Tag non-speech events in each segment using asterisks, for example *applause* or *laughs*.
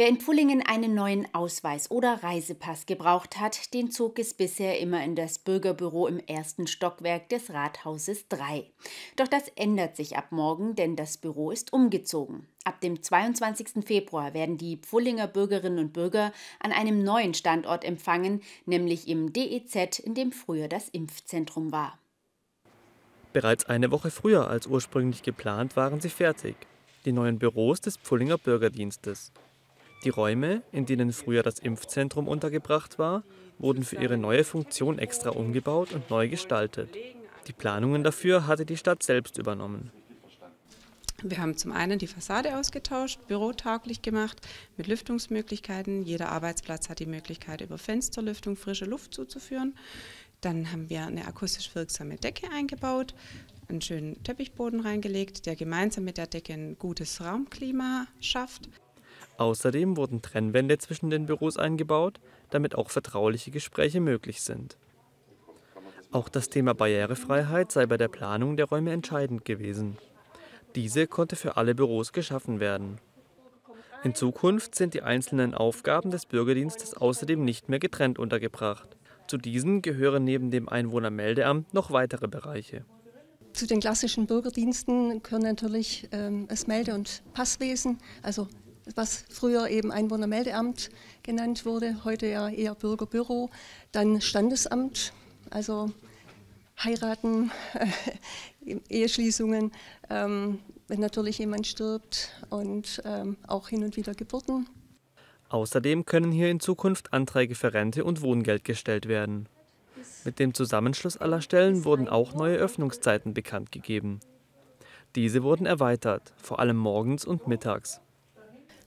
Wer in Pfullingen einen neuen Ausweis oder Reisepass gebraucht hat, den zog es bisher immer in das Bürgerbüro im ersten Stockwerk des Rathauses 3. Doch das ändert sich ab morgen, denn das Büro ist umgezogen. Ab dem 22. Februar werden die Pfullinger Bürgerinnen und Bürger an einem neuen Standort empfangen, nämlich im DEZ, in dem früher das Impfzentrum war. Bereits eine Woche früher als ursprünglich geplant waren sie fertig. Die neuen Büros des Pfullinger Bürgerdienstes. Die Räume, in denen früher das Impfzentrum untergebracht war, wurden für ihre neue Funktion extra umgebaut und neu gestaltet. Die Planungen dafür hatte die Stadt selbst übernommen. Wir haben zum einen die Fassade ausgetauscht, bürotauglich gemacht, mit Lüftungsmöglichkeiten. Jeder Arbeitsplatz hat die Möglichkeit, über Fensterlüftung frische Luft zuzuführen. Dann haben wir eine akustisch wirksame Decke eingebaut, einen schönen Teppichboden reingelegt, der gemeinsam mit der Decke ein gutes Raumklima schafft. Außerdem wurden Trennwände zwischen den Büros eingebaut, damit auch vertrauliche Gespräche möglich sind. Auch das Thema Barrierefreiheit sei bei der Planung der Räume entscheidend gewesen. Diese konnte für alle Büros geschaffen werden. In Zukunft sind die einzelnen Aufgaben des Bürgerdienstes außerdem nicht mehr getrennt untergebracht. Zu diesen gehören neben dem Einwohnermeldeamt noch weitere Bereiche. Zu den klassischen Bürgerdiensten gehören natürlich ähm, das Melde- und Passwesen, also was früher eben Einwohnermeldeamt genannt wurde, heute ja eher Bürgerbüro, dann Standesamt, also heiraten, *laughs* Eheschließungen, ähm, wenn natürlich jemand stirbt und ähm, auch hin und wieder Geburten. Außerdem können hier in Zukunft Anträge für Rente und Wohngeld gestellt werden. Mit dem Zusammenschluss aller Stellen wurden auch neue Öffnungszeiten bekannt gegeben. Diese wurden erweitert, vor allem morgens und mittags.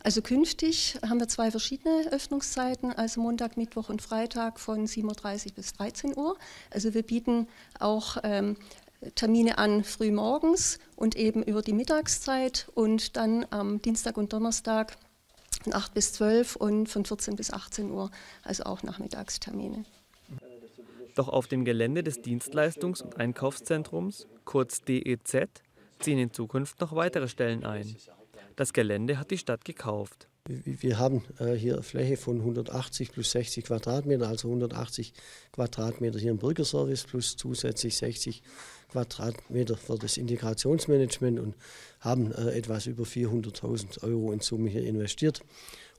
Also künftig haben wir zwei verschiedene Öffnungszeiten, also Montag, Mittwoch und Freitag von 7.30 Uhr bis 13 Uhr. Also wir bieten auch ähm, Termine an früh morgens und eben über die Mittagszeit und dann am Dienstag und Donnerstag von 8 bis 12 und von 14 bis 18 Uhr, also auch Nachmittagstermine. Doch auf dem Gelände des Dienstleistungs- und Einkaufszentrums, kurz DEZ, ziehen in Zukunft noch weitere Stellen ein. Das Gelände hat die Stadt gekauft. Wir haben äh, hier Fläche von 180 plus 60 Quadratmeter, also 180 Quadratmeter hier im Bürgerservice plus zusätzlich 60 Quadratmeter für das Integrationsmanagement und haben äh, etwas über 400.000 Euro in Summe hier investiert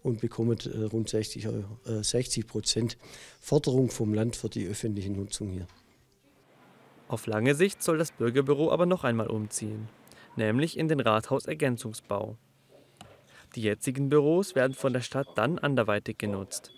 und bekommen äh, rund 60, Euro, 60 Prozent Förderung vom Land für die öffentliche Nutzung hier. Auf lange Sicht soll das Bürgerbüro aber noch einmal umziehen, nämlich in den Rathausergänzungsbau. Die jetzigen Büros werden von der Stadt dann anderweitig genutzt.